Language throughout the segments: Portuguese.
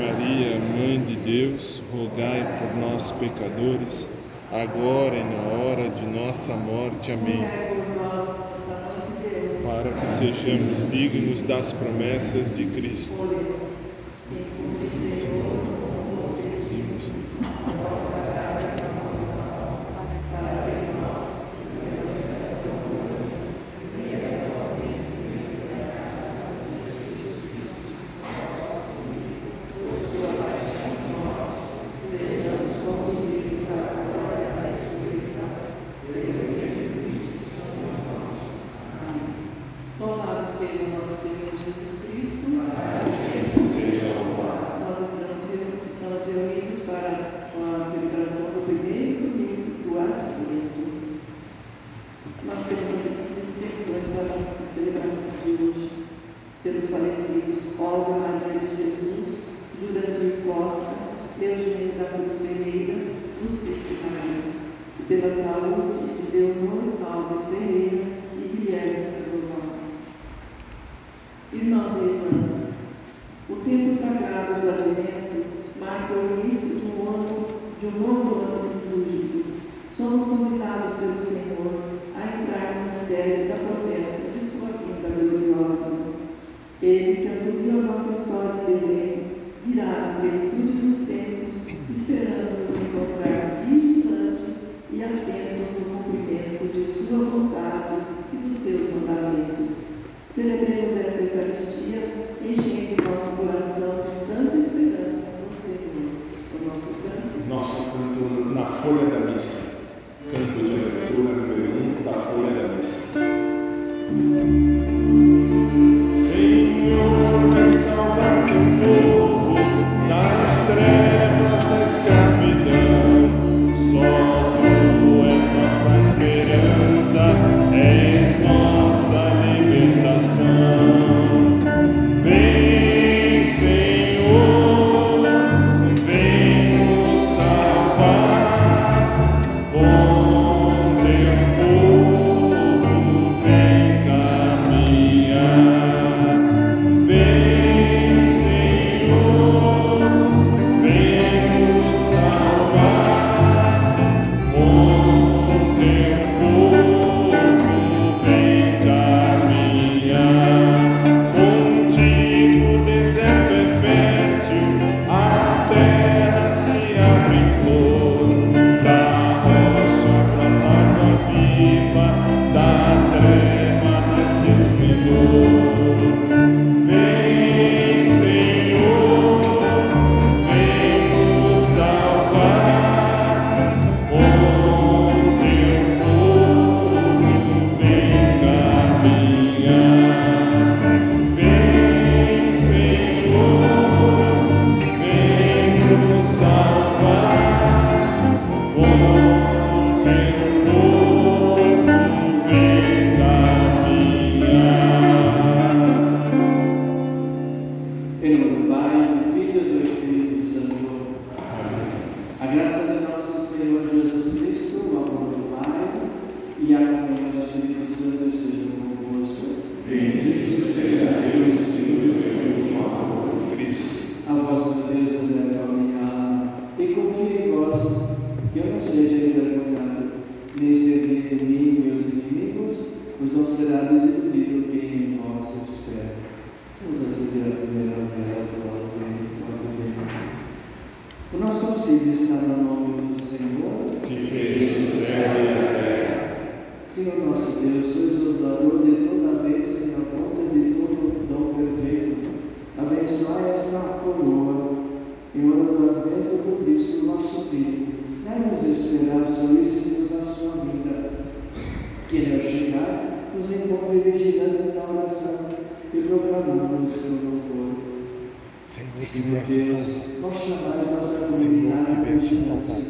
Maria, Mãe de Deus, rogai por nós, pecadores, agora e na hora de nossa morte. Amém. Para que sejamos dignos das promessas de Cristo. seja no nome do Senhor, que fez o céu e a terra. Senhor nosso Deus, sois o dador de toda vez e a fonte de todo o dom perfeito, abençoe esta coroa, e o advento do Cristo, nosso Filho, dá-nos esperar solícitos a sua vida, que ao chegar nos encontre vigilantes na oração e proclamando o seu louvor. Senhor, que vieste salvar. Senhor, comunidade que vieste salvar.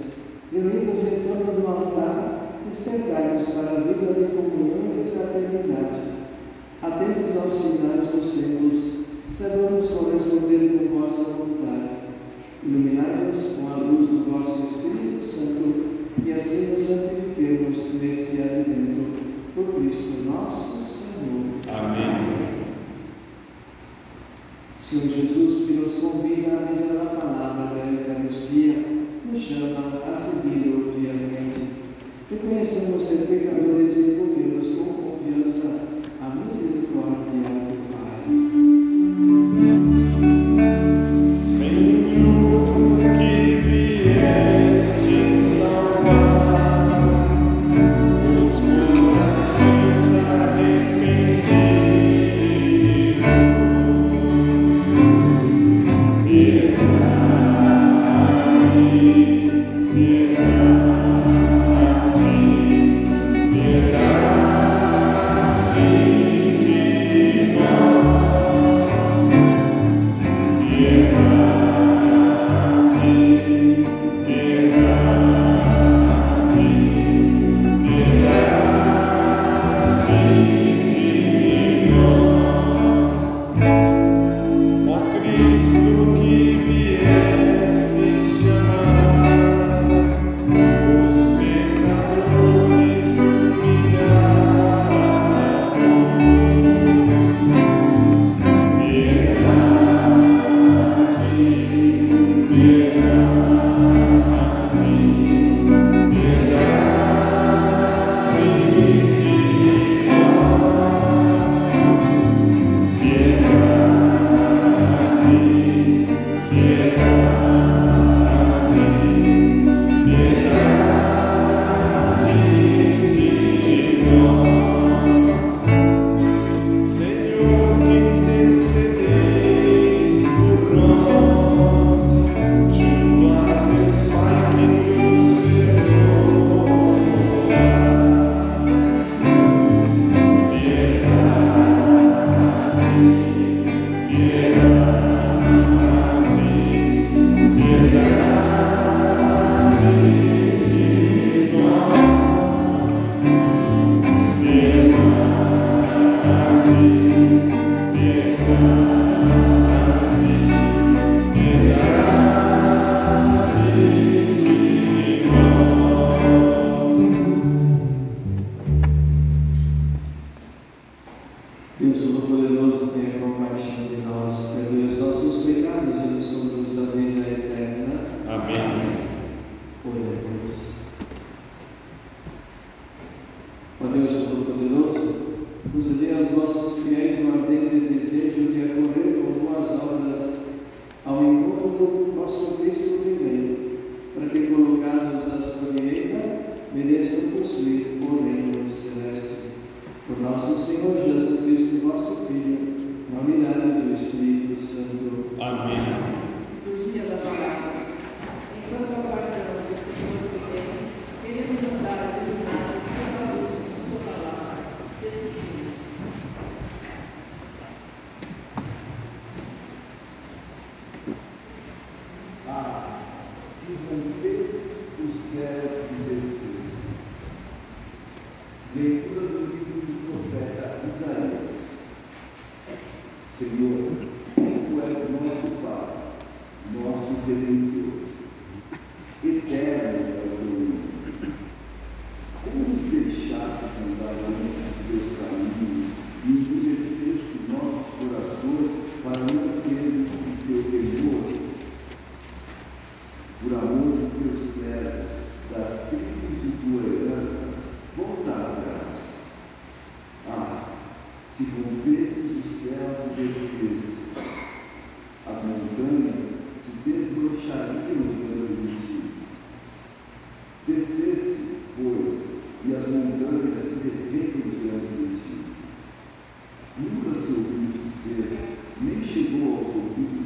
Reunidos em torno do altar, despertai-nos para a vida de comunhão e fraternidade. Atentos aos sinais dos tempos, saibamos corresponder com vossa vontade. Iluminai-nos com a luz do vosso Espírito Santo e assim nos santifiquemos neste advento. Por Cristo nosso Senhor. Amém. Senhor Jesus, que nos convida à mesa da palavra da Eucaristia, nos chama a segui-lo fielmente. Reconhecemos ser pecadores e recorremos com confiança à misericórdia do Pai. Deus Todo-Poderoso, tenha compaixão de nós, perdoe os nossos pecados e nos conduz à vida eterna. Amém. Oremos. Ó Deus Todo-Poderoso, concedei aos vossos fiéis um ardente desejo de acorrer com boas obras ao encontro do vosso Cristo primeiro, para que, colocados à sua direita, mereçam possuir o reino celeste. Por nosso Senhor Jesus Cristo, vosso Filho, na unidade do Espírito Santo. Amém. Liturgia da palavra. Enquanto aguardamos o Senhor que vem, queremos andar iluminados pela luz de Sua palavra. Escutemos. Ah, se rompesses os céus e descesses. Leitura do livro do profeta Isaías. Senhor, tu és nosso Pai, nosso Redentor. Eterno é o teu nome. Como nos deixaste andar longe de teus caminhos e endureceste nossos corações para não termos o teu temor? por amor de teus servos, das tribos de tua herança, volta atrás. Ah, se rompesses os céus e descesses, as montanhas se desbrochariam diante de ti. Desceste, pois, e se diante de ti. Nunca se ouviu dizer, nem chegou aos ouvidos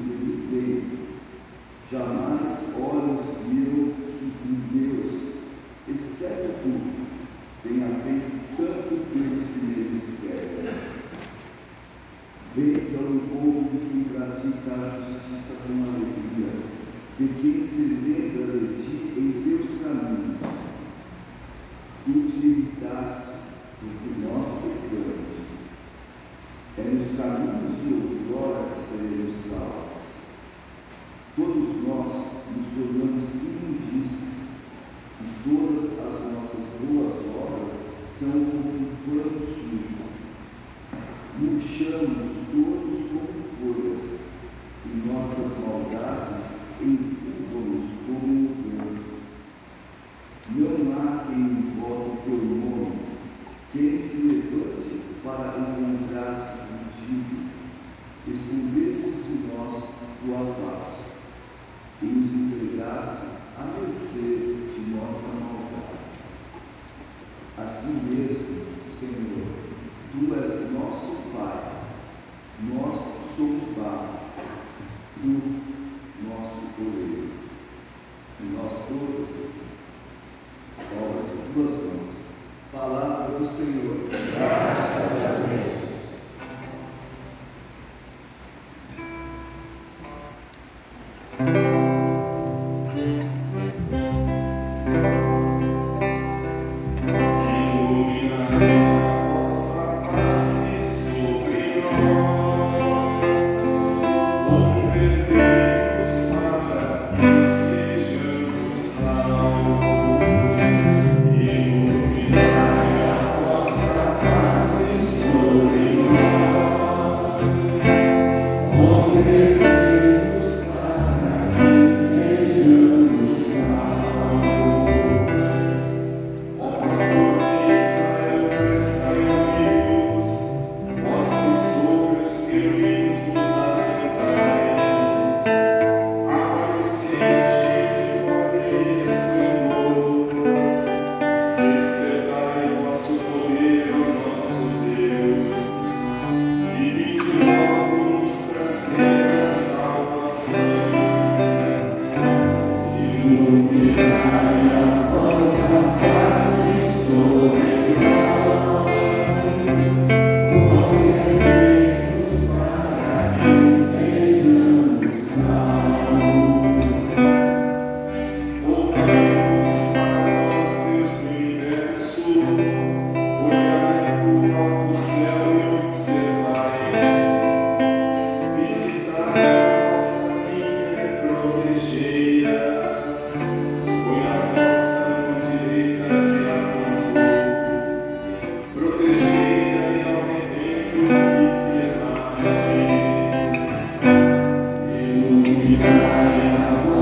Iluminai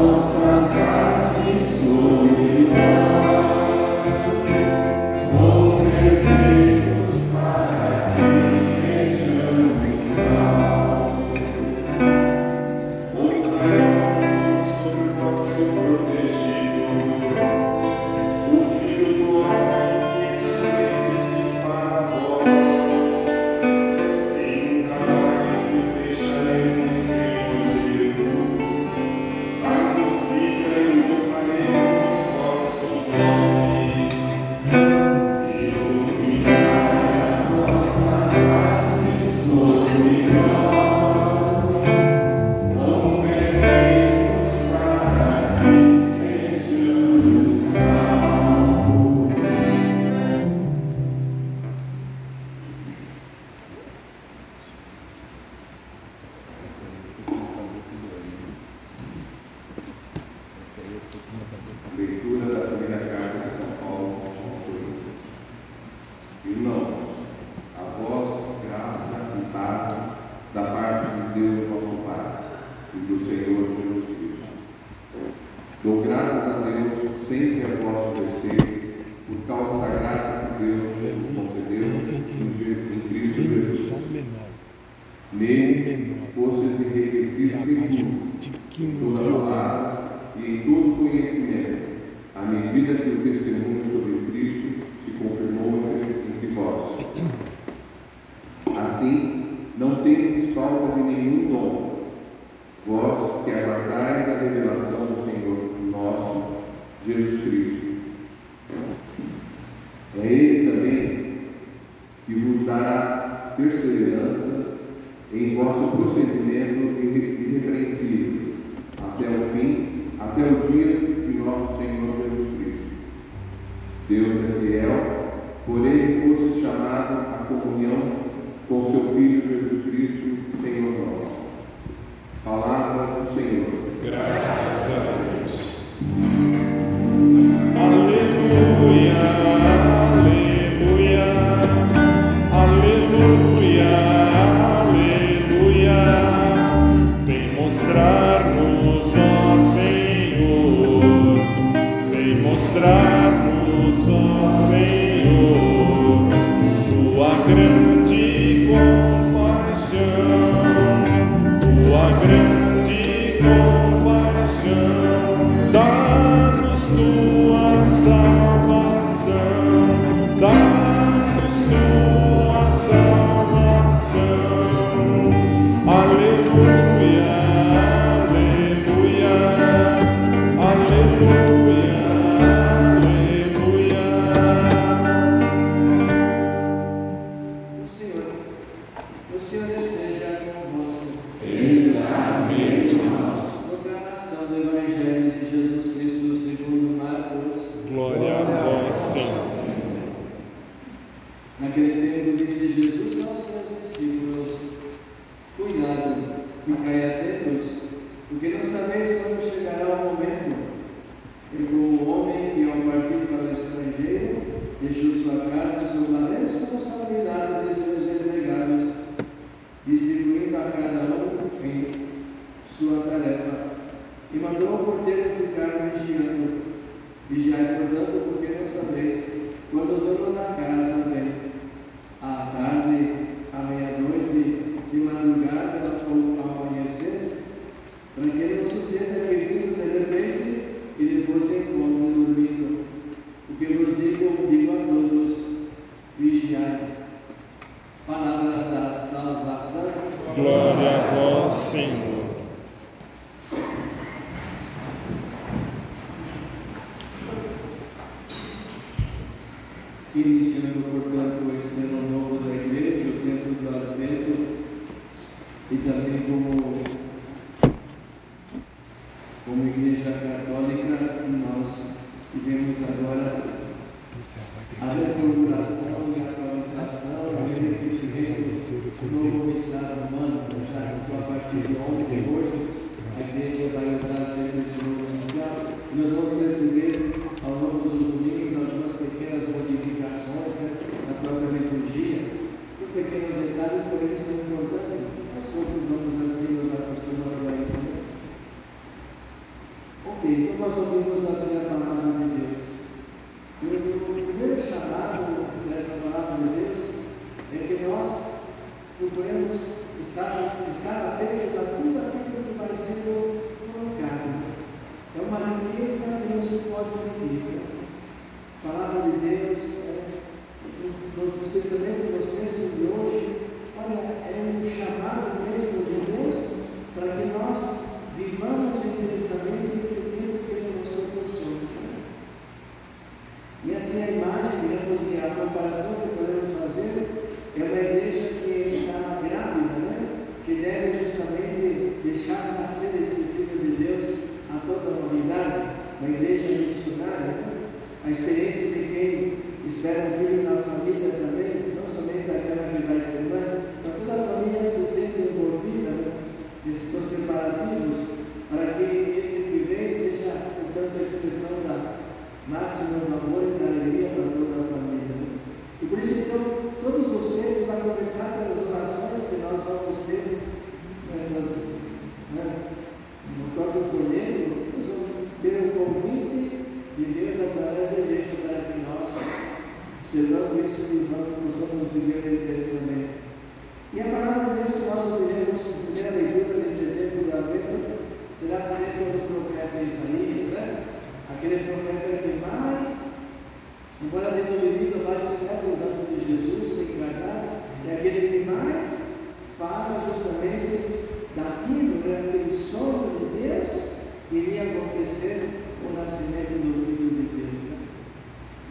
Jesus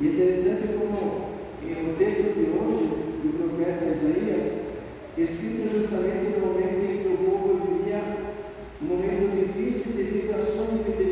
E é interessante como o texto de hoje do profeta Isaías, escrito justamente no momento em que o povo vivia um momento difícil devido à sua infidelidade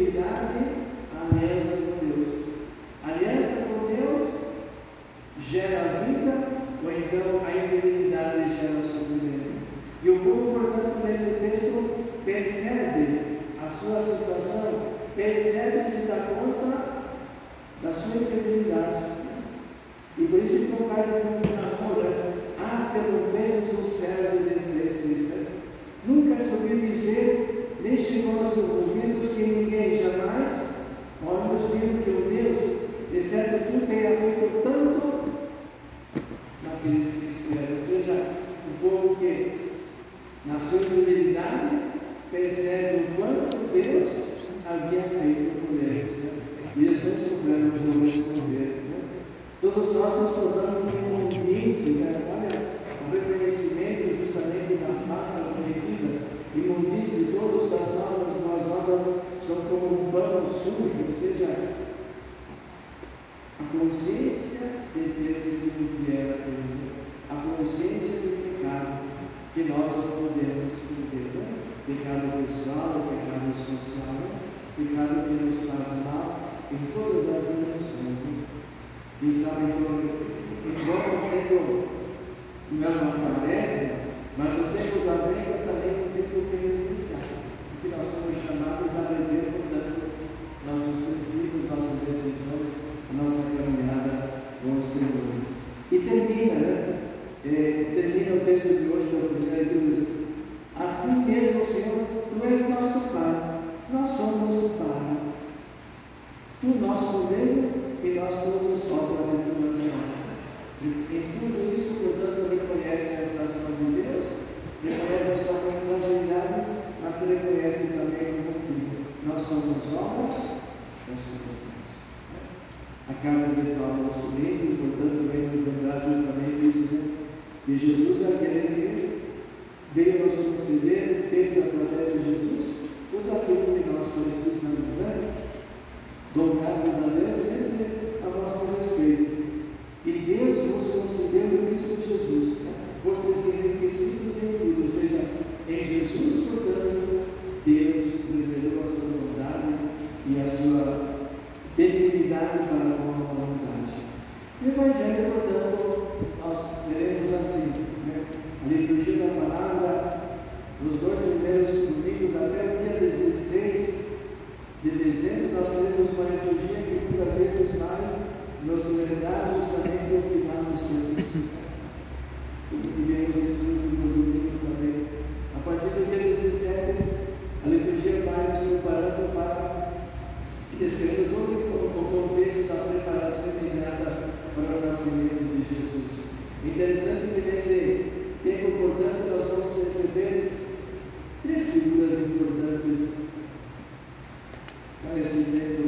presidente.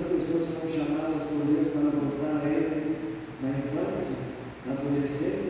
as pessoas são chamadas por Deus para voltar a Ele na infância, na adolescência,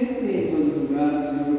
sempre em todo lugar, Senhor.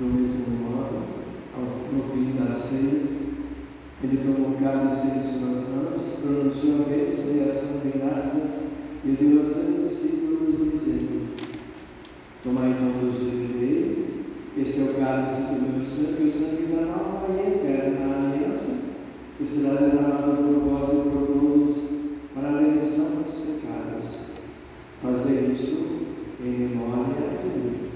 do mesmo modo, no fim da ceia, ele tomou um e seus suas mãos, pronunciou a bênção e ação de graças, e deu a seus discípulos, dizendo: Tomai todos e bebei, este é o cálice do meu sangue, o sangue da nova e eterna aliança, que será derramado por vós e por todos para a remissão dos pecados. Fazer isto em memória de mim.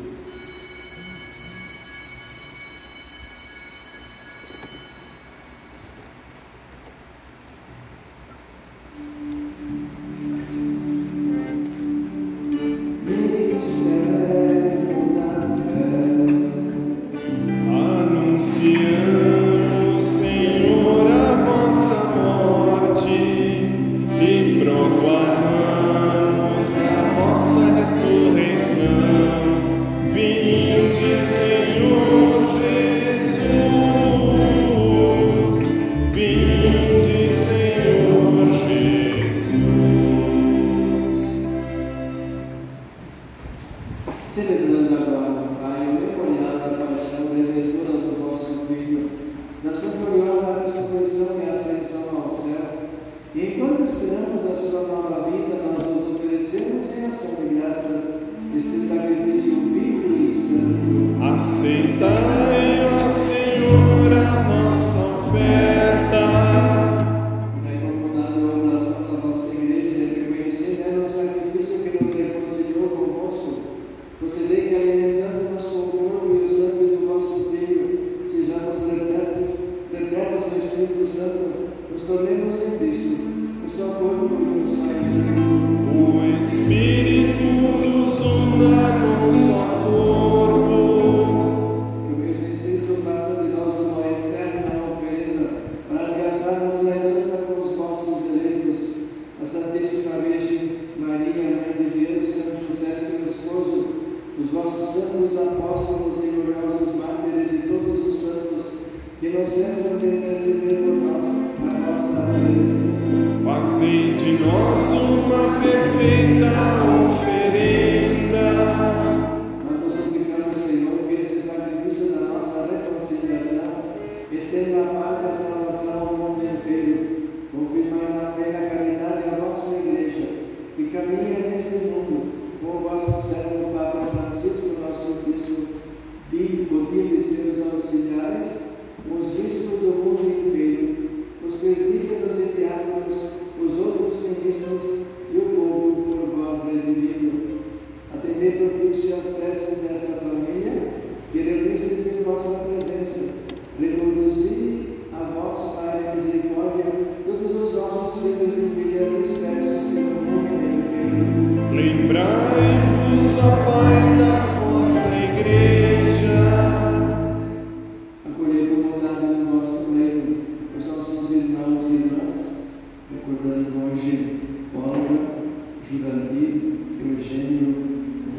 Jurandir Eugênio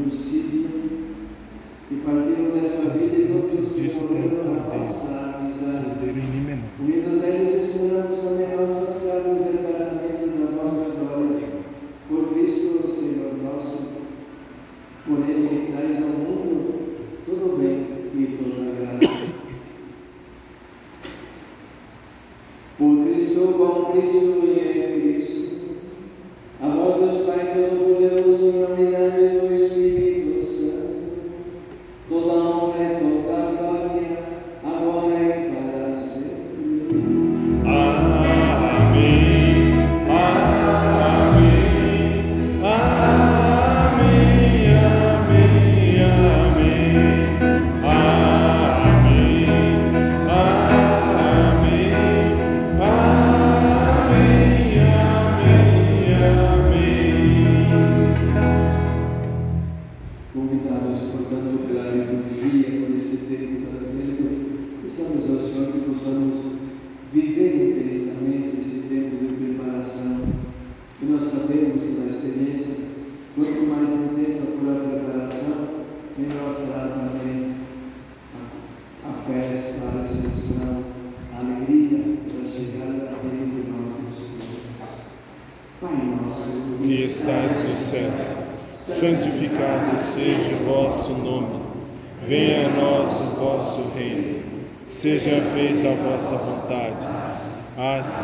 Lucídio, e partiram dessa vida e todos os que morreram na vossa amizade,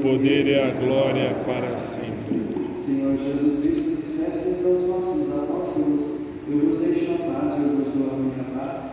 poder e a glória para sempre. Senhor Jesus Cristo, disseste aos nossos apóstolos: Eu vos deixo a paz, eu vos dou a minha paz.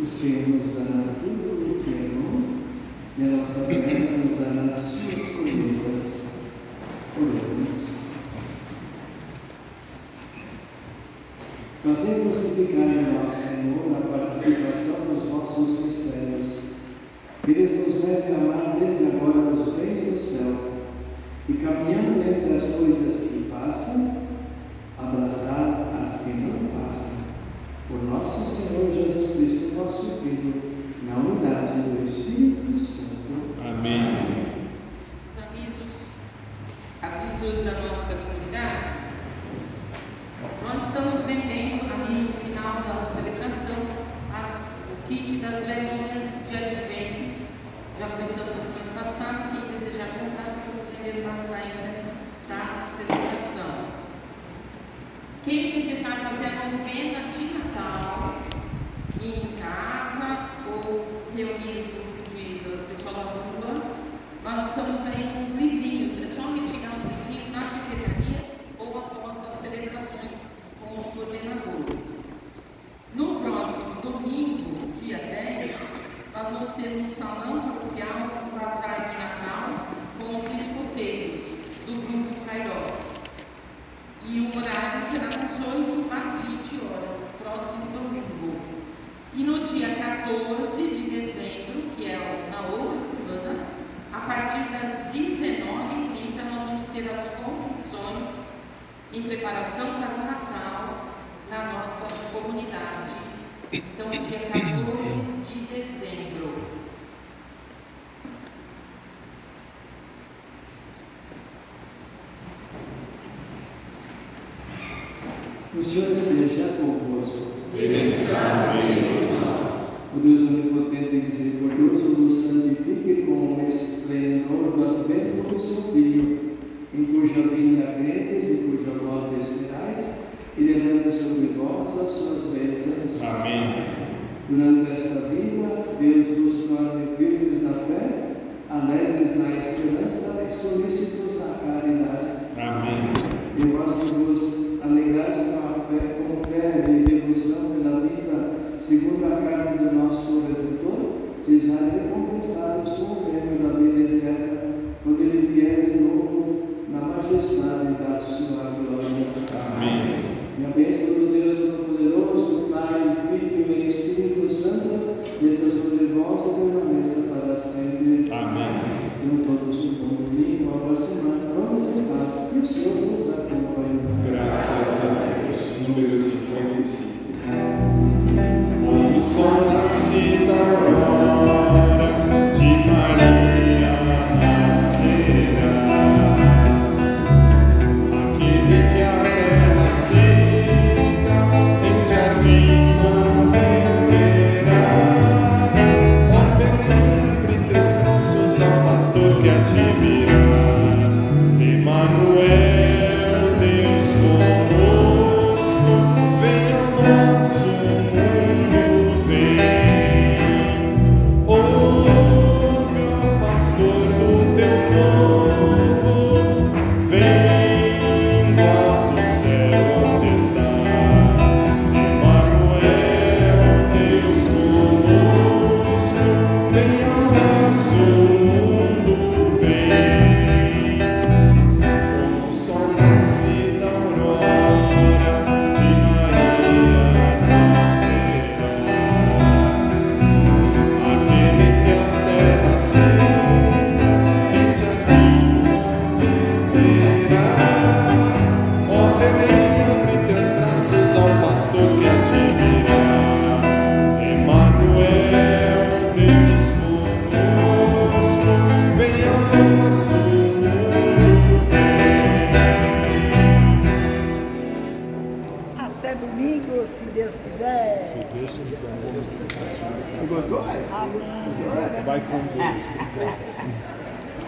O Senhor nos dará tudo o que é bom e a nossa terra nos dará as suas colheitas. Oremos. Fazei ficar em nós, Senhor, a participação dos vossos mistérios. Que Deus nos deve amar desde agora os bens do céu e caminhando entre as coisas que passam